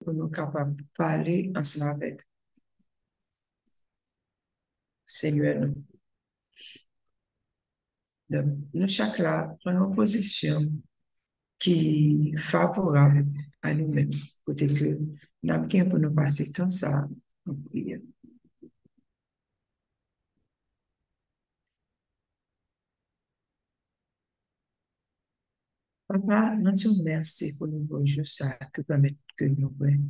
pou nou kapab pale ansla vek. Senye nou. Nou chak la, prenon pozisyon ki favorab an nou men. Kote ke nan gen pou nou pase tan sa an priye. Papa, nous te remercions pour nous bonjour ça que permet que nous voyons.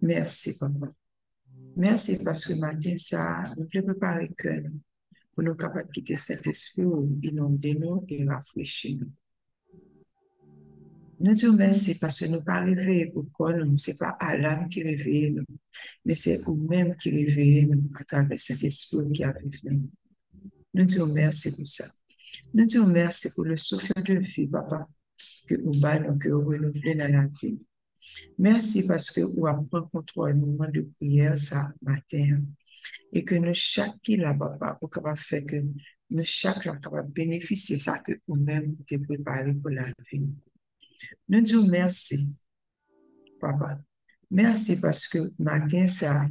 Merci, papa. Merci parce que matin, ça nous fait préparer que nous, pour nous capables de quitter cet esprit inonder nous et rafraîchir nous. Nous te remercions parce que nous pas réveillés pour nous, c'est pas Adam qui réveille nous, mais c'est vous-même qui réveillez nous à travers cet esprit qui a vécu nous. Nous te remercions pour ça. Nous te remercions pour le souffle de vie, papa, que vous battons, que dans la vie. Merci parce que vous avez pris contrôle le moment de prière ça matin. Et que nous, chaque là, papa, vous capable faire que nous, chaque là, capable bénéficier ça que vous-même vous préparé pour la vie. Nous disons merci, papa. Merci parce que matin ça,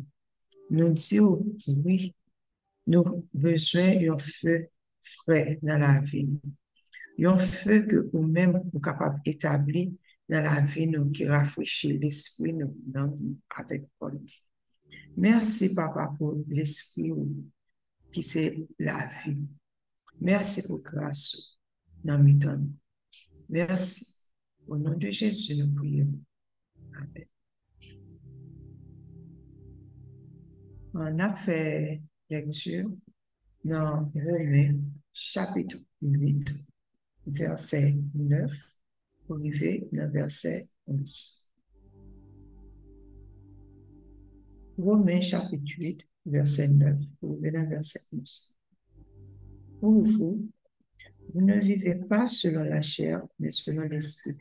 nous disons oui, nous avons besoin d'un feu frais dans la vie. Un feu que vous-même vous capable d'établir dans la vie nous qui rafraîchit l'esprit nous avec Paul. Merci papa pour l'esprit qui c'est la vie. Merci pour grâce dans mes temps. Merci. Au nom de Jésus, nous prions. Amen. On a fait lecture dans Romains chapitre 8, verset 9, pour arriver dans verset 11. Romains chapitre 8, verset 9, pour arriver dans verset 11. Pour vous, vous ne vivez pas selon la chair, mais selon l'esprit.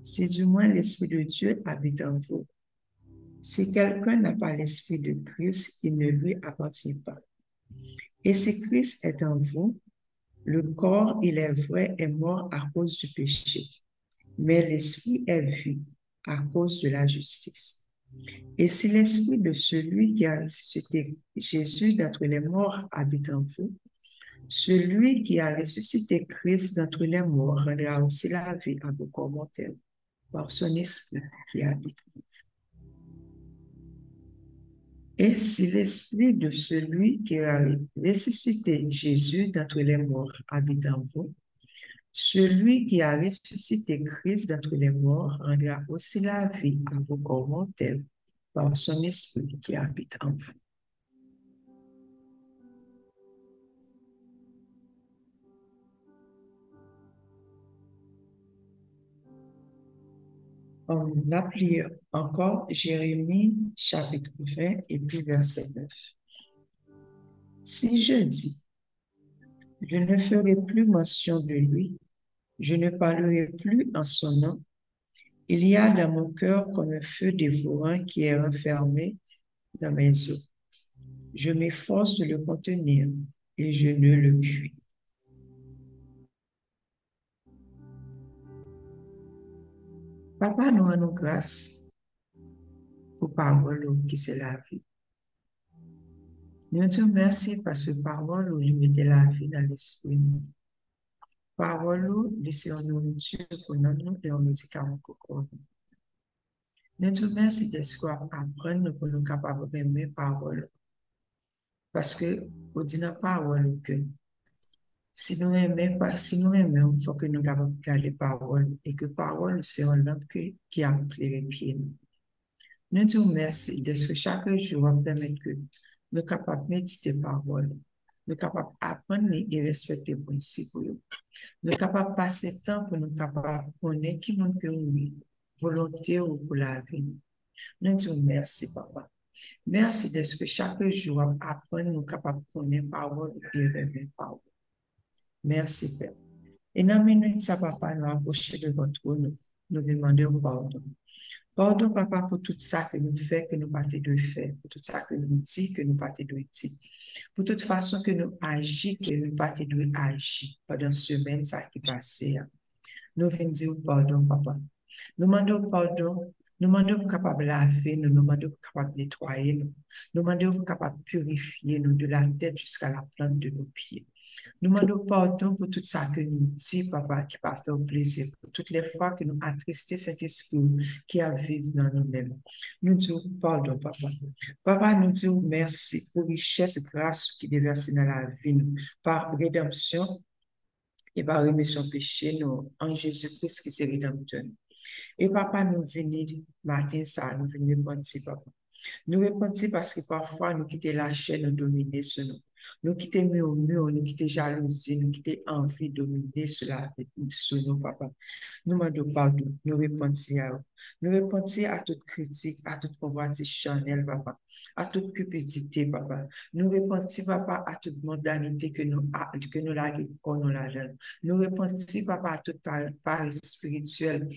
Si du moins l'esprit de Dieu habite en vous. Si quelqu'un n'a pas l'esprit de Christ, il ne lui appartient pas. Et si Christ est en vous, le corps, il est vrai, est mort à cause du péché, mais l'esprit est vie à cause de la justice. Et si l'esprit de celui qui a ressuscité Jésus d'entre les morts habite en vous, celui qui a ressuscité Christ d'entre les morts rendra aussi la vie à vos corps mortels par son esprit qui habite en vous. Et si l'esprit de celui qui a ressuscité Jésus d'entre les morts habite en vous, celui qui a ressuscité Christ d'entre les morts rendra aussi la vie à vos corps mortels par son esprit qui habite en vous. On applie encore Jérémie chapitre 20 et puis verset 9. Si je dis, je ne ferai plus mention de lui, je ne parlerai plus en son nom, il y a dans mon cœur comme un feu dévorant qui est renfermé dans mes os. Je m'efforce de le contenir et je ne le puis. Papa nous rend grâce pour parole qui c'est la vie. Nous te remercions parce que parole nous limite la vie dans l'esprit. Parole nous une nourriture pour nous et un médicament pour nous. Nous te remercions de ce qu'on apprend pour nous capables d'aimer parole. Parce que, au dans parole que si nous aimons si nous aimons, il faut que nous gardions les paroles et que parole, un lampe qui a éclairé pied nous. Te remercions de ce que chaque jour va permettre que nous capables de méditer parole, nous capables d'apprendre et respecter les principes. Nous capables de passer le temps pour nous capables de connaître qui nous que volonté ou pour la vie. Nous te remercions, papa. Merci de ce que chaque jour apprendre, nous capables de connaître parole et remettre parole. Merci, Père. Et dans minute, ça, papa, nous approcher de votre trône, nous vous demandons pardon. Pardon, papa, pour tout ça que nous faisons, que nous pas de faire, pour tout ça que nous disons, que nous pas de dire, pour toute façon que nous agissons, que nous pas de agir pendant semaine, ça qui passait. nous venons dire pardon, papa. Nous demandons pardon nous demandons capable laver, nous nous demandons capable nettoyer, nous demandons capable purifier nous de la tête jusqu'à la plante de nos pieds. Nous demandons pardon pour tout ça que nous dit, papa, qui pas fait plaisir, pour toutes les fois que nous attristé cet esprit qui a vécu dans nous-mêmes. Nous disons pardon, papa. Papa, nous disons merci pour richesse, grâce qui déverse dans la vie, par rédemption et par rémission péché, en Jésus-Christ qui est rédempteur. Et papa, nous venons matin ça, nous venons répondre, papa. Nous répondons parce que parfois nous quittons la chaîne, nous dominer sur nous. Nous quittons mur, nous quittons jalousie, nous quittons envie de dominer sur, la, sur nous, papa. Nous demandons pardon, nous répondons à eux. Nous répondons à toute critique, à toute convoitise charnelle, papa, à toute cupidité, papa. Nous répondons, papa, à toute mondanité que nous, que nous la nous Nous papa, à toute pari spirituelle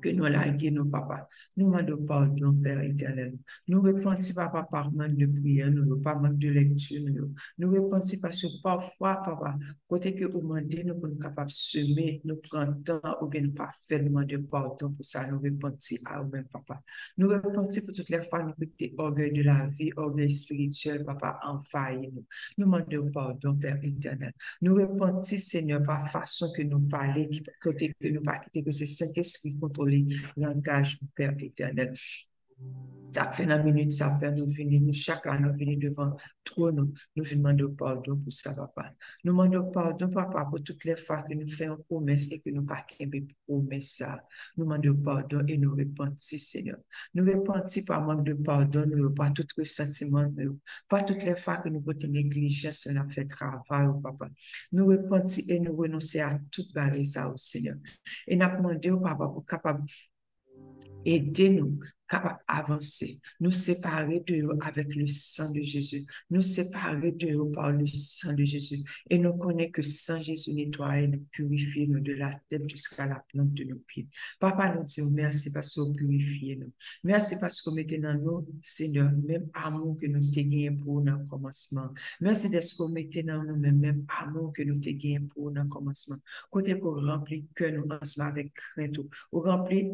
que nous laguer nos papa. Nous demandons pardon, Père éternel. Nous répondons, papa, par manque de prière, nous, pas manque de lecture, nous. Nous parce que parfois, papa, côté que vous demandez, nous sommes capables de semer, nous prenons temps, ou bien nous pas faire, demandons pardon pour ça, nous répondons à vous-même, papa. Nous répondons pour toutes les fois, nous quitter orgueil de la vie, orgueil spirituel, papa, envahir nous. Nous demandons pardon, Père éternel. Nous répondons, Seigneur, par façon que nous parlons, côté que nous pas que c'est Saint-Esprit Napoli, Lancash, Perpignano. Père éternel. Ça fait une minute, ça fait nous venir, nous, chaque année, nous venir devant toi, nous, nous demandons pardon pour ça, papa. Nous demandons pardon, papa, pour toutes les fois que nous faisons promesse et que nous pas promesse ça. Nous demandons pardon et nous répondons, Seigneur. Nous répondons par manque de pardon, nous, pas tout ressentiment, nous, pas toutes les fois que nous avons négligence, nous avons fait travail, papa. Nous répondons et nous renonçons à toute barrière, ça, Seigneur. Et nous demandons, papa, pour capable aider-nous capable d'avancer, nous séparer de eux avec le sang de Jésus, nous séparer de eux par le sang de Jésus. Et nous connaissons que sang Jésus nettoie et nous purifie de la tête jusqu'à la plante de nos pieds. Papa, nous disons merci parce que vous purifiez nous. Merci parce que vous mettez dans nous, Seigneur, même amour que nous avons gagné pour au commencement. Merci de ce que vous mettez dans nous, même, amour que nous avons gagné pour au commencement. Côté qu'on remplit que nous ensemble avec crainte, ou remplit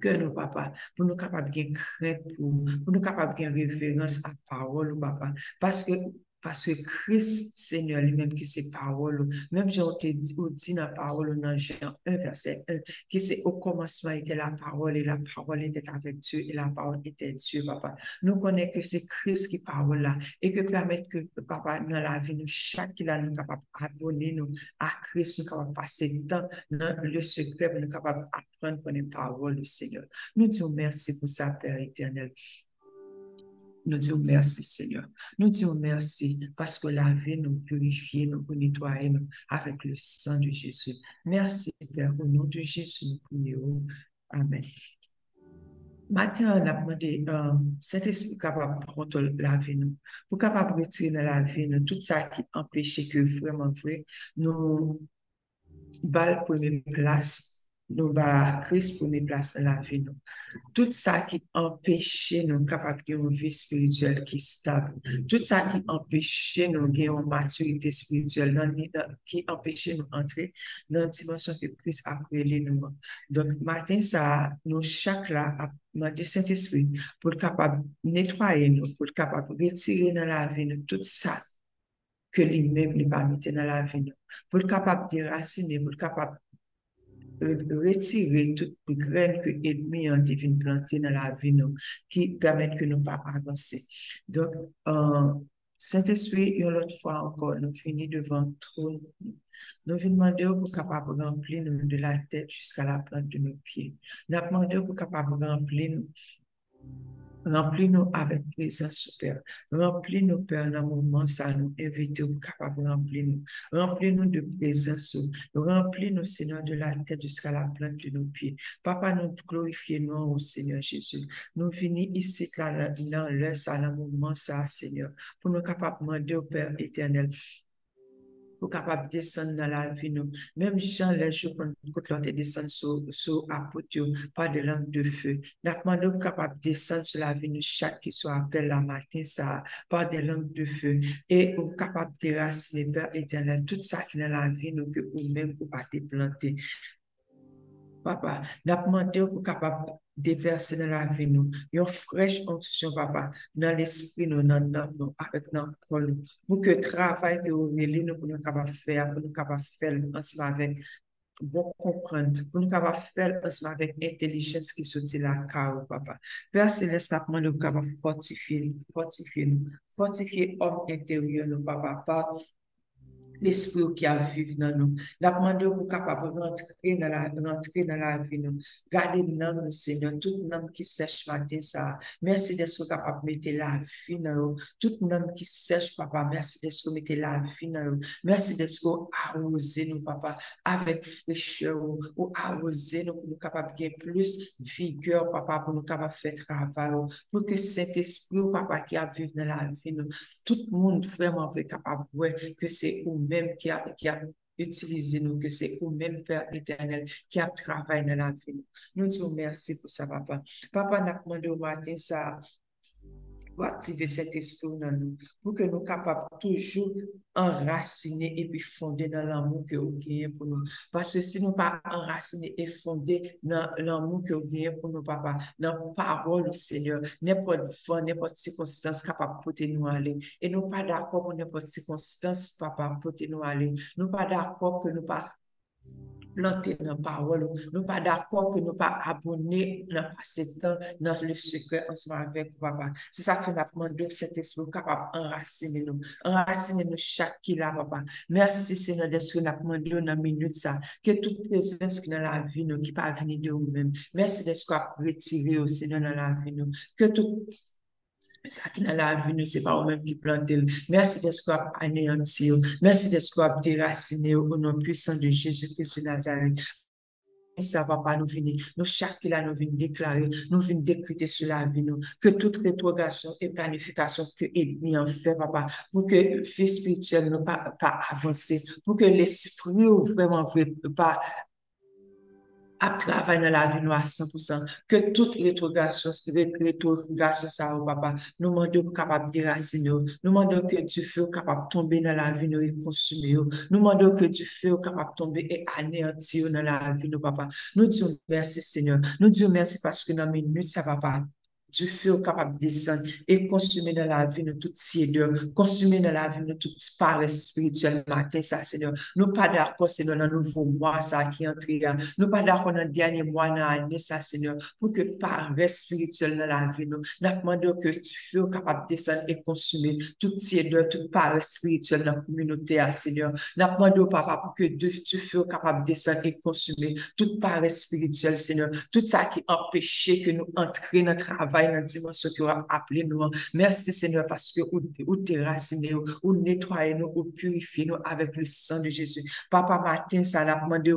que nous, papa, pour nous capables de crainte, pour, pour nous capables de référence à parole, papa. Parce que parce que Christ, Seigneur lui-même, qui c'est parole, même Jean te dit, dans la parole dans Jean 1, verset 1, qui c'est au commencement était la parole et la parole était avec Dieu et la parole était Dieu, papa. Nous connaissons que c'est Christ qui parle là et que permettre que, papa, dans la vie, nous, chaque qui nous capable d'abonner nous à Christ, nous capable passer temps dans le secret, nous capable d'apprendre qu'on est parole du Seigneur. Nous disons merci pour ça, Père éternel. Nous disons merci, Seigneur. Nous disons merci parce que la vie nous purifie, nous nettoie avec le sang de Jésus. Merci, Père. Au nom de Jésus, nous prions. Amen. Maintenant, on a demandé euh, Saint-Esprit capable de prendre la vie, nous, pour capable de retirer la vie, tout ça qui empêche que vraiment vrai, nous, balle première place nous ba pour nous placer dans la vie nous. Tout ça qui empêche nous capables de une vie spirituelle qui est stable. Tout ça qui empêche nous de une maturité spirituelle, qui empêche nous d'entrer dans la dimension que Christ a créé nous. Donc, matin, ça, nous chaque là, demandé Saint-Esprit pour le capable nettoyer nous, pour le capable retirer dans la vie nous tout ça que lui-même n'est pas mis dans la vie nous. Pour le capable déraciner, pour le capable retirer toute graine que l'ennemi a divine planté dans la vie qui permettent que nous pas avancer. Donc, euh, Saint-Esprit, une autre fois encore, nous finissons devant trône. Nous venons demander pour capable de remplir de la tête jusqu'à la plante de nos pieds. Nous demandons pour capable de remplir Remplis-nous avec présence, Père. Remplis-nous, Père, dans le moment, ça nous invite au capable de remplir nous. Remplis-nous de présence. Remplis-nous, Seigneur, de la tête jusqu'à la plante de nos pieds. Papa, nous glorifions nous au Seigneur Jésus. Nous venons ici, dans le ça, ça, Seigneur, pour nous capables de demander au Père éternel pour capable descendre dans la vie nous. Même Jean, les jours quand l'on descend sur, sur apôtre, par de langue de feu. Nous demandons capable descendre sur la vie nous chaque qui soit appelé la matin, ça, par des langues de feu. Et ou capable de raciner, Père éternel, tout ça qui est dans la vie nous, que vous-même, vous pas planter. Papa, nous demandons pour déverser dans la vie nous, une fraîche onction, papa, dans l'esprit nous, dans, nous, avec notre corps pour que le travail que vous voulez nous, pour nous capable faire, pour nous capable faire ensemble avec bon comprendre, pour nous capable faire ensemble avec intelligence qui sortit la car, papa. Père Céleste, nous nous capable fortifier, fortifier nous, fortifier homme intérieur, nous, papa, l'esprit qui a vécu dans nous. La demande pour capable rentrer dans la, rentrer dans la vie nous. Gardez nous, Seigneur, tout nom qui sèche matin ça. Merci d'être capable de mettre la vie dans nous. Tout nom qui sèche, papa, merci d'être mettre la vie dans nous. Merci d'être arroser nous, papa, avec fraîcheur ou arroser nous pour nous capable de plus vigueur, papa, pour nous capable de faire travail. Pour que cet esprit, papa, qui a vécu dans la vie nous, tout le monde vraiment capable de que c'est même qui a, utilisé nous, que c'est vous-même, Père éternel, qui a travaillé dans la vie. Nous disons merci pour ça, papa. Papa n'a demandé au matin ça, pour activer cet esprit dans nous, pour que nous capables toujours enraciner et puis fonder dans l'amour que vous gagnez pour nous. Parce que si nous pas enraciner et fonder dans l'amour que vous gagnez pour nous, papa, dans la parole, Seigneur, n'importe vent, n'importe circonstance capable de nous aller. Et nous pas d'accord pour n'importe circonstance, papa, porter nous aller. Nous pas d'accord que nous pas planter dans la parole. Nous pas d'accord que nous pas abonner dans passé temps dans le secret ensemble avec papa. C'est ça que nous demandons cet esprit capable d'enraciner nous. Enraciner nous chaque qui là, papa. Merci Seigneur de ce que nous demandons dans minute ça. Que toute présence qui dans la vie nous, qui pas venir de nous-mêmes. Merci de ce qu'on a retiré au Seigneur dans la vie nous. Que tout ça qui dans la vie, nous, c'est pas eux-mêmes qui plantent. Merci ce qu'on anéanti. Merci ce qu'on déraciné au nom puissant de Jésus-Christ de Nazareth. Et ça va pas nous venir. Nous, chaque là, nous venons déclarer, nous venons décréter sur la vie, nous, que toute rétrogradation et planification que l'ennemi en fait, papa, pour que vie spirituelle ne pas, pas avancer, pour que l'esprit vraiment pas à travailler dans la vie nous à 100%, que toute rétrogradation, rétrogradation ça, papa, nous demandons capable de déraciner, nous demandons que du feu capable de tomber dans la vie nous et consumer, nous demandons que du feu capable de tomber et anéantir dans la vie nous, papa. Nous disons merci Seigneur, nous disons merci parce que dans minutes ça va pas du feu capable de descendre et consumer dans la vie de toute tiédeur, consumer dans la vie de toute paresse spirituelle matin, ça, Seigneur. Nous pas d'accord, Seigneur, dans le nouveau mois, ça, qui entre, nous pas d'accord dans le dernier mois, dans l'année, ça, Seigneur, pour que paresse spirituelle dans la vie, nous, nous demandons que tu feu capable de descendre et consumer toute tiédeur, toute paresse spirituelle dans la communauté, Seigneur. Nous demandons, Papa, pour que tu feu capable de descendre et consumer toute paresse spirituelle, Seigneur, tout ça qui empêchait que nous entrions dans le travail que vous appelé nous. Merci Seigneur parce que vous déracinez, vous nettoyez nous, vous purifiez nous avec le sang de Jésus. Papa matin, ça l'a demandé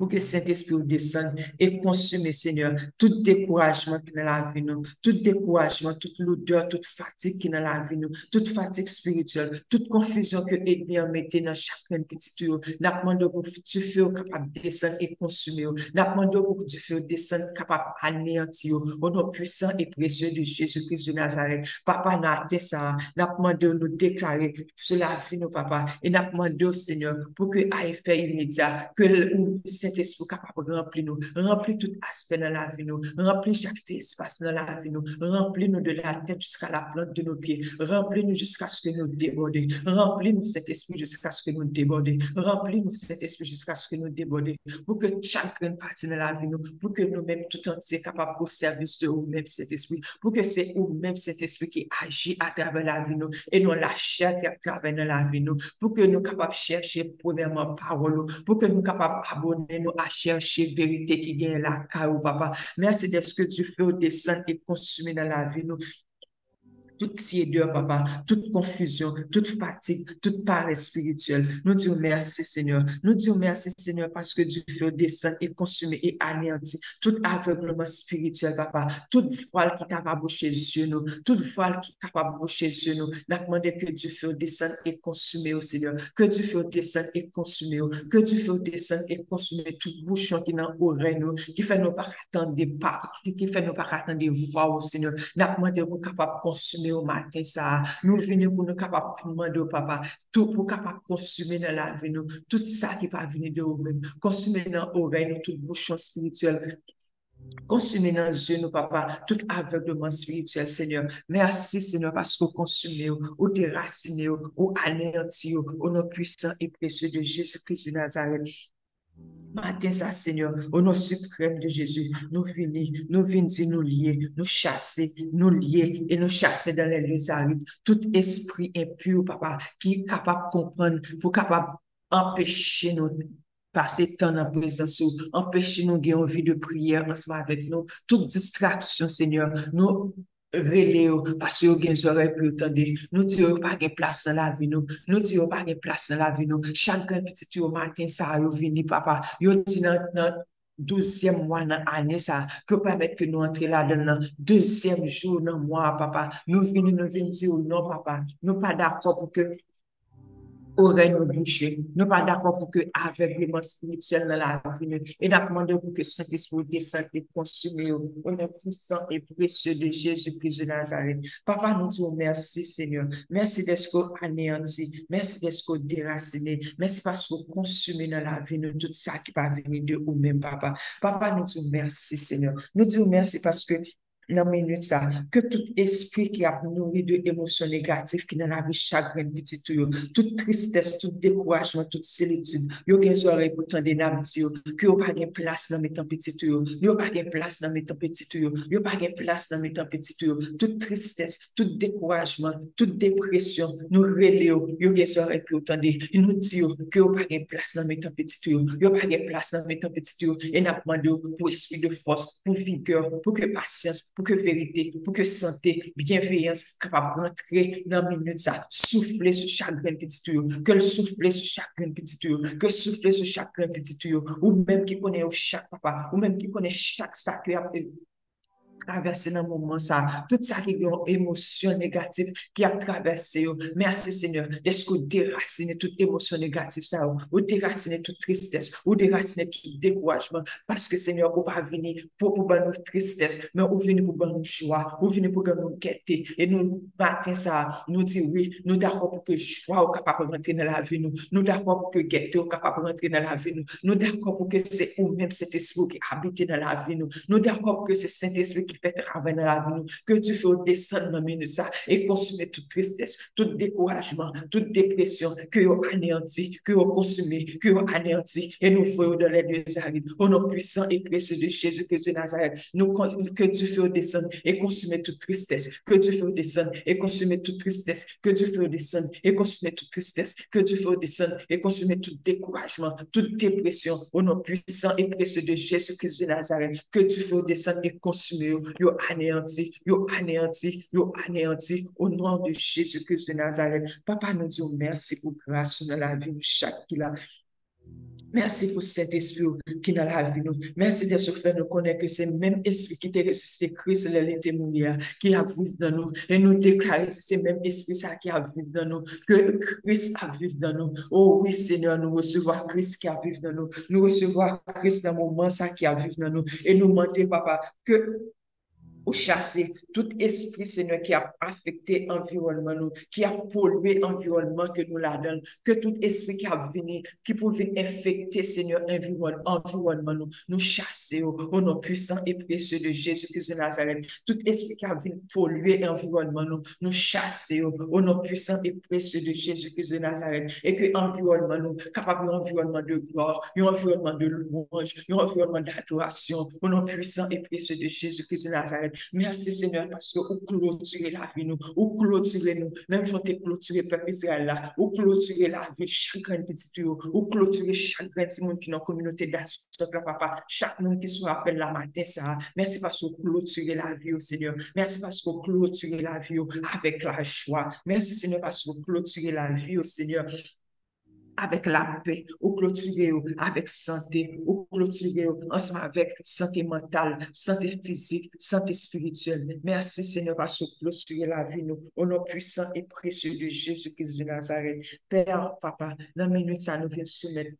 pour que Saint-Esprit descende et consume, Seigneur, tout découragement qui est dans la vie, nous, tout découragement, toute l'odeur, toute fatigue qui est dans la vie, nous, toute fatigue spirituelle, toute confusion que l'ennemi a mis dans chacun petit tour. Nous demandons pour que tu fais capable de descendre et consumer. Nous demandons pour tu fais descendre capable d'anéantir au nom puissant et précieux de Jésus-Christ de Nazareth. Papa, nous ça. Nous demandons nous déclarer sur la vie, nous, papa. Et nous demandons, Seigneur, pour que à effet immédiat, que Saint-Esprit capable de remplir nous, remplir tout aspect dans la vie nous, remplir chaque espace dans la vie nous, remplir nous de la tête jusqu'à la plante de nos pieds, remplir nous jusqu'à ce que nous débordions, remplir nous cet esprit jusqu'à ce que nous débordions, remplir nous cet esprit jusqu'à ce que nous débordions, pour que chacun partie dans la vie nous, pour que nous-mêmes tout entier capables au service de nous-mêmes cet esprit, pour que c'est nous-mêmes cet esprit qui agit à travers la vie nous, et non la chair qui travers dans la vie nous, pour que nous capables chercher premièrement parole, pour que nous capables abonner-nous à chercher vérité qui vient là, car papa. Merci de ce que tu fais au descendre et consumer dans la vie, nous. Toute tiédeur, papa, toute confusion, toute fatigue, toute paresse spirituelle. Nous disons merci, Seigneur. Nous disons merci, Seigneur, parce que du feu descend et consume et anéantit tout aveuglement spirituel, papa, toute voile qui est capable de sur nous, toute voile qui est capable de sur nous. Nous demandé que du feu descende et consume, au Seigneur. Que du feu descende et consume, que du feu descende et consume tout bouchon qui dans l'oreille, nous, qui fait nous pas attendre des pas, qui fait nous pas attendre des voix, au Seigneur. Nous demandé que capable de yo maten sa, nou vini pou nou kapap pouman de ou papa, tout pou kapap konsume nan la vi nou, tout sa ki pa vini de ou men, konsume nan orey nou, tout bouchon spirituel, Consumer dans Dieu, nous, papa, tout aveuglement spirituel, Seigneur. Merci, Seigneur, parce que consumé, ou déraciné, ou anéanti, ou non puissant et précieux de Jésus-Christ de Nazareth. Matin, ça, Seigneur, au nom suprême de Jésus, nous venons, nous venons nous lier, nous chasser, nous lier et nous chasser dans les lieux arides. Tout esprit impur, papa, qui est capable de comprendre, pour capable empêcher nous passer temps en présence, empêcher nous d'avoir envie de prière ensemble avec nous. Toute distraction, Seigneur, nous relais parce que vous avez oreilles pour entendre. Nous disons pas de place dans la vie nous. Nous disons pas de place dans la vie nous. Chaque petit au matin ça vous vini papa. Yo dit dans dans douzième mois dans l'année ça que permettre que nous entrions là dedans deuxième jour dans mois papa. Nous venons nous venons dire non papa. Nous pas d'accord pour que nous boucher. Nous pas d'accord pour que aveuglement spirituel dans la vie. Et nous demandons pour que Saint-Esprit descende et consume au nom puissant et précieux de Jésus-Christ de Nazareth. Papa, nous disons merci, Seigneur. Merci d'être anéanti. Merci d'être déraciné. Merci parce que vous dans la vie nous tout ça qui va venir de vous-même, Papa. Papa, nous disons merci, Seigneur. Nous disons merci parce que nan menwit sa, ke tout espri ki ap nouri de emosyon negatif ki nan avi chagren biti tou yo, tout tristesse, tout dekouajman, tout selitude, yo gen zore pou tan de nam ti yo, ki yo pa gen plas nan metan biti tou yo, yo pa gen plas nan metan biti tou yo, yo pa gen plas nan metan biti tou yo, tout tristesse, tout dekouajman, tout depresyon, nou rele yo, yo gen zore pou tan de, nou ti yo, ki yo pa gen plas nan metan biti tou yo, yo pa gen plas nan metan biti tou yo, en apman de yo pou espri de fos, pou vigor, pou ke pasyans, pou pour que vérité, pour que santé, bienveillance capable rentrer dans minute ça, souffler sur chaque petit tuyau, que le souffler sur chaque petit tuyau, que souffler sur chaque petit tuyau, ou même qui connaît chaque papa, ou même qui connaît chaque sac traversé dans le moment ça, tout ça qui est émotion négative qui a traversé. Merci Seigneur, est-ce que vous déracinez toute émotion négative ça, ou déracinez toute tristesse, ou déracinez tout découragement, parce que Seigneur, vous pas venir pour, pour notre tristesse, mais vous venez pour nous joie, vous venez pour nous guetter, et nous matin ça, nous dit oui, nous d'accord pour que joie soit capable de rentrer dans la vie nous, nous d'accord pour que guetter soit capable de rentrer dans la vie nous, nous d'accord pour que c'est ou même cet esprit qui habite dans la vie nous, nous d'accord pour que c'est Saint-Esprit qui fait travail dans vie, que tu fais descendre dans minute ça et consumer toute tristesse, tout découragement, toute dépression, que vous anéanti, que vous consumé, que vous anéanti, et nous faisons dans les deux arides, au nom puissant et précieux de Jésus-Christ de Nazareth, nous, que tu fais descendre et consumer toute tristesse, que tu fais descendre et consumer toute tristesse, que tu fais descendre et consumer toute tristesse, que tu fais descendre et consumer tout découragement, toute dépression, au nom puissant et précieux de Jésus-Christ de Nazareth, que tu fais descendre et consumer yo anéanti, yo anéanti, yo anéanti, au nom de Jésus-Christ de Nazareth. Papa, nous disons merci pour grâce dans la vie de chaque qui l'a Merci pour cet esprit qui est dans la vie. Nous. Merci de ce fait nous connaître que c'est même esprit qui t'a ressuscité Christ qui a vécu dans nous. Et nous déclarer que c'est même esprit ça qui a vécu dans nous, que Christ a vécu dans nous. Oh oui, Seigneur, nous recevons Christ qui a vécu dans nous. Nous recevons Christ dans le moment ça qui a vécu dans nous. Et nous demandons, Papa, que chasser tout esprit, Seigneur, qui a affecté l'environnement, nous, qui a pollué l'environnement que nous la donne, que tout esprit qui a venu, qui peut venir infecter, Seigneur, l'environnement, nous, nous chasser au, nom puissant et précieux de Jésus-Christ de Nazareth. Tout esprit qui a venu polluer l'environnement, nous, nous chasser au, nom puissant et précieux de Jésus-Christ de Nazareth. Et que l'environnement, nous, capable d'un environnement de gloire, un environnement de louange, un environnement d'adoration, au nom puissant et précieux de Jésus-Christ de Nazareth Merci, Seigneur, parce que vous clôturez la vie, nous, vous clôturez nous, même si on clôturé peuple Israël là, vous clôturez la vie, chaque petit tuyau, vous clôturez chaque petit monde qui est dans la communauté d'action, papa, chaque monde qui se rappelle la matin, ça. Merci parce que vous clôturez la vie, Seigneur. Merci parce que vous clôturez la vie avec la joie. Merci, Seigneur, parce que vous clôturez la vie, Seigneur, avec la paix, ou clôturer avec santé, ou clôturer ensemble avec santé mentale, santé physique, santé spirituelle. Merci Seigneur parce que clôturer la vie nous, au nom puissant et précieux de Jésus-Christ de Nazareth. Père, Papa, dans la minute, ça nous vient soumettre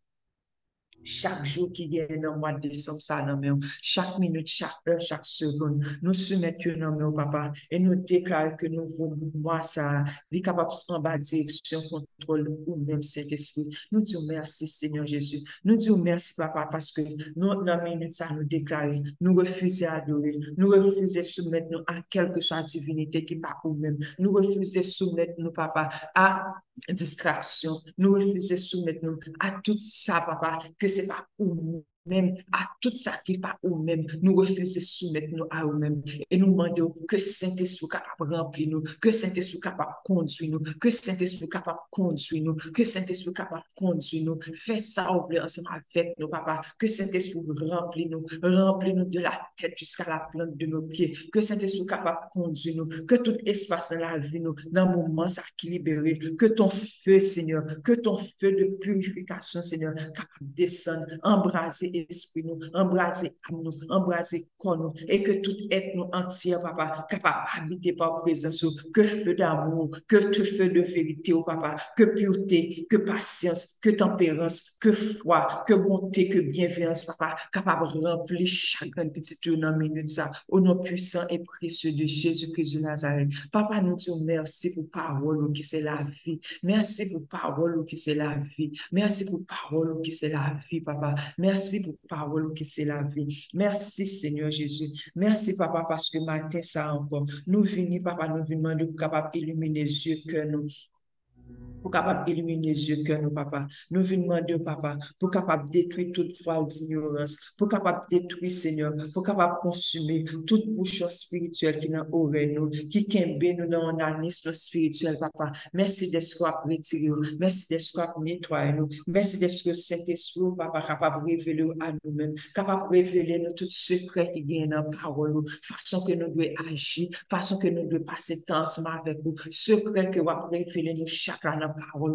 chaque jour qui vient dans le mois de décembre, ça, non, chaque minute, chaque heure, chaque seconde, nous soumettons dans nos papa, et nous déclarons que nous voulons ça, les capables en bas direction, contrôle, ou même Saint-Esprit. Nous disons merci, Seigneur Jésus. Nous disons merci, papa, parce que nous, dans minute, ça nous déclare, nous refusons adorer, nous refusons soumettre nous à quelque soit divinité qui pas ou même. Nous refusons soumettre nous, papa, à distraction. Nous refusons soumettre nous à tout ça, papa, que c'est pas pour même à tout ça qui n'est pas nous-mêmes, nous refusons de soumettre nous à nous-mêmes et nous demandons que Saint-Esprit capable remplir nous, que Saint-Esprit capable conduire nous, que Saint-Esprit capable conduire nous, que Saint-Esprit capable conduire nous. Fais ça ouvrir ensemble avec nos papas, que Saint-Esprit remplit nous, remplit nous de la tête jusqu'à la plante de nos pieds, que Saint-Esprit capable conduire nous, que tout espace dans la vie nous, dans le moment, ça libéré, que ton feu, Seigneur, que ton feu de purification, Seigneur, capable de descendre, embraser esprit nous, embraser âme nous, embraser corps nous, et que tout être nous entier, papa, capable d'habiter par présence, que feu d'amour, que tout feu de vérité, oh papa, que pureté, que patience, que tempérance, que foi, que bonté, que bienveillance, papa, capable de remplir chaque petit tournant minute ça, au nom puissant et précieux de Jésus-Christ de Nazareth. Papa, nous disons merci pour parole qui c'est la vie. Merci pour parole qui c'est la vie. Merci pour parole qui c'est la vie, papa. Merci pour parole qui c'est la vie. Merci Seigneur Jésus. Merci Papa parce que matin ça encore. Nous venons Papa, nous venons de capable illuminer les yeux que nous pour capable illuminer les yeux que nous, papa. Nous venons demander, papa, pour capable détruire toute foi d'ignorance, pour capable détruire, Seigneur, pour capable consumer toute bouche spirituelle qui n'a ouvert nous, qui kembe nous dans un anisme spirituel, papa. Merci d'être retiré, merci d'être nettoyer nous, merci d'être Saint-Esprit, papa, capable de révéler à nous-mêmes, capable de révéler nous tout secret qui vient dans la parole, façon que nous devons agir, façon que nous devons passer temps ensemble avec vous, secret que vous révéler nous chaque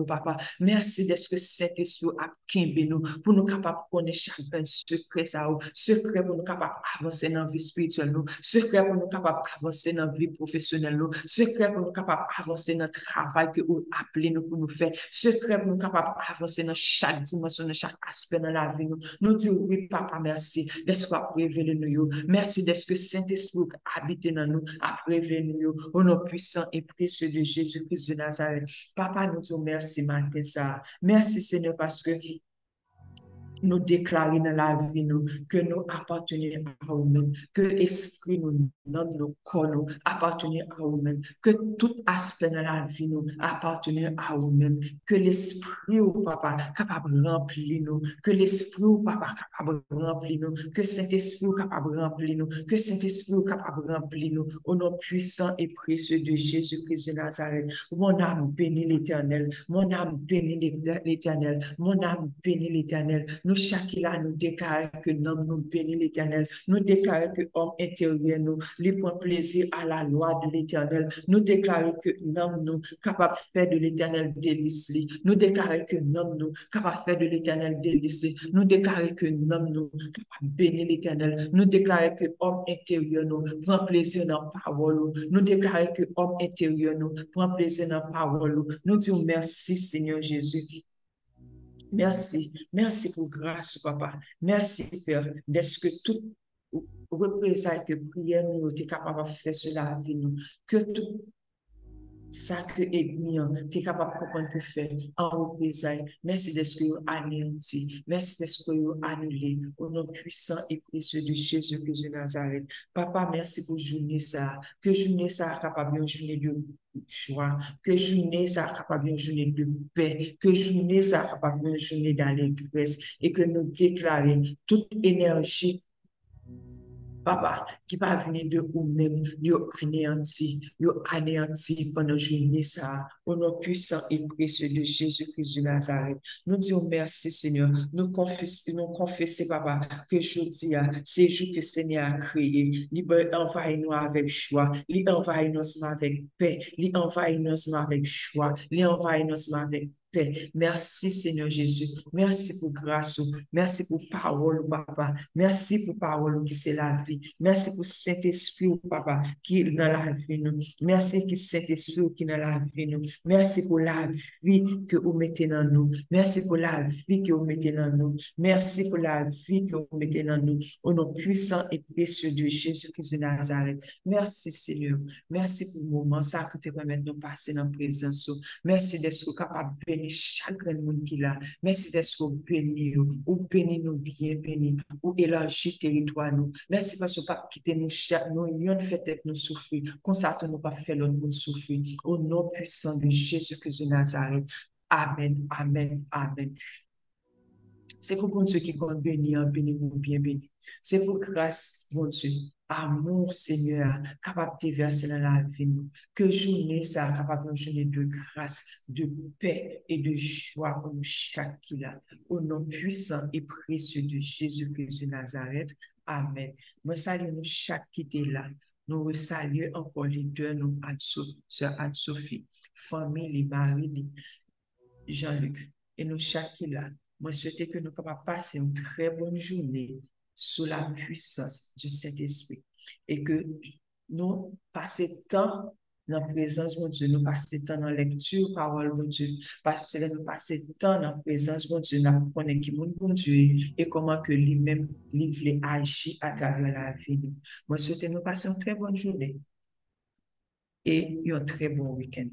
papa. Merci d'être que Saint-Esprit a kimbe nous pour nous capables de connaître chacun secret ça, secret pour nous capables d'avancer dans la vie spirituelle, secret pour nous capables d'avancer dans la vie professionnelle, secret pour nous capables d'avancer dans le travail que vous appelez nous pour nous faire, secret pour nous capables d'avancer dans chaque dimension, dans chaque aspect de la vie, nous. Disons oui, papa, merci d'être que révéler nous, merci d'être que Saint-Esprit habite dans nous, a révélé nous, au nom puissant et précieux de Jésus-Christ de Nazareth. Papa, nous merci matin ça. Merci Seigneur parce que nous déclarer dans la vie nous, que nous appartenons à nous-mêmes, que l'esprit nous, dans nos corps nous, appartenons à nous-mêmes, que tout aspect de la vie nous appartenait à nous-mêmes, que l'esprit au papa capable de remplir nous, que l'esprit au papa capable de remplir nous, que Saint-Esprit capable de remplir nous, que Saint-Esprit capable de remplir nous, au nom puissant et précieux de Jésus-Christ de Nazareth. Mon âme bénit l'éternel, mon âme bénit l'éternel, mon âme bénit l'éternel. Nous, chacun nous déclarons que nous nous bénit l'éternel. Nous déclarons que homme intérieur nous, prend plaisir à la loi de l'éternel. Nous déclarons que nous nous capable de faire de l'éternel délice. Nous déclarons que nous nous capable de faire de l'éternel délice. Nous déclarons que nous nous capable de bénir l'éternel. Nous déclarons que homme intérieur nous prend plaisir dans la parole. Nous déclarons que homme intérieur nous prend plaisir dans la parole. Nous disons merci Seigneur Jésus. Merci. Merci pour grâce, papa. Merci, Père, d'être que tout représailles que prière nous est capable de faire cela vie nous. Que tout ça que ennemi, es capable de comprendre pour faire en représailles. Merci d'être que anéanti. Merci d'être que annulé. Au nom puissant et précieux de Jésus-Christ de Nazareth. Papa, merci pour journée ça. Que journée ça capable de journée de joie, que journée ça capable une journée de paix, que journée ça capable une journée d'allégresse et que nous déclarer toute énergie papa, qui va venir de vous-même, yo anéanti, yo anéanti pendant journée ça, au nom puissant et précieux de Jésus-Christ de Nazareth. Nous disons merci, Seigneur. Nous confessons, papa, que je dis, c'est jour que Seigneur a créé. Il envahit nous avec choix. Il envahit nous avec paix. Il envahit nous avec choix. Il envahit nous Merci Seigneur Jésus. Merci pour grâce. Merci pour parole, papa. Merci pour parole qui c'est la vie. Merci pour Saint-Esprit, papa, qui est dans la vie. Nous. Merci Saint-Esprit qui est dans la vie. Nous. Merci pour la vie que vous mettez dans nous. Merci pour la vie que vous mettez dans nous. Merci pour la vie que vous mettez dans nous. Au nom puissant et précieux de Jésus-Christ de Nazareth. Merci Seigneur. Merci pour le moment ça que tu permets de nous passer dans la présence. Merci d'être capable de chagrin monde qui là. Merci d'être béni, ou béni nous bien béni, ou élargi territoire nous. Merci parce que pas quitter nous, nous, yon fait nous souffrir, nous pas fait l'autre nous souffrir. Au nom puissant de Jésus-Christ de Nazareth. Amen, amen, amen. C'est pour bon Dieu qui compte bénir, béni nous bien béni. C'est pour grâce, bon Dieu, amour, Seigneur, capable de verser dans la vie. Que journée ça, capable de journée de grâce, de paix et de joie pour nous chaque qui là. Au nom puissant et précieux de Jésus-Christ de Nazareth. Amen. Moi, salue nous chaque qui est là. Nous saluons encore les deux, nous, Sœur Anne-Sophie, famille, les maris, Jean-Luc. Et nous chaque qui est Moi, souhaite que nous puissions passer une très bonne journée sous la puissance du Saint-Esprit et que nous passions temps dans la présence de Dieu, nous passions temps dans la lecture parole de Dieu, parce que nous passions temps dans la présence de Dieu, nous apprenons qui est Dieu et comment que lui-même, lui agir à travers la vie. Moi, souhaite nous passions une très bonne journée et un très bon week-end.